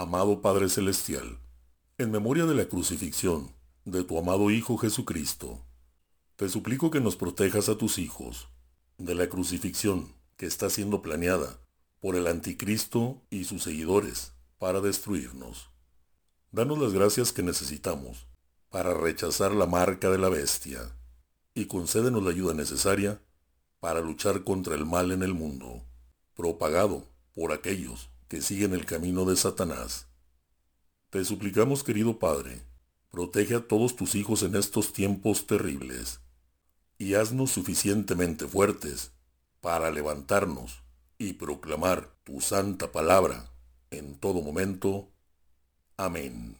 Amado Padre Celestial, en memoria de la crucifixión de tu amado Hijo Jesucristo, te suplico que nos protejas a tus hijos de la crucifixión que está siendo planeada por el anticristo y sus seguidores para destruirnos. Danos las gracias que necesitamos para rechazar la marca de la bestia y concédenos la ayuda necesaria para luchar contra el mal en el mundo, propagado por aquellos que siguen el camino de Satanás. Te suplicamos, querido Padre, protege a todos tus hijos en estos tiempos terribles y haznos suficientemente fuertes para levantarnos y proclamar tu santa palabra en todo momento. Amén.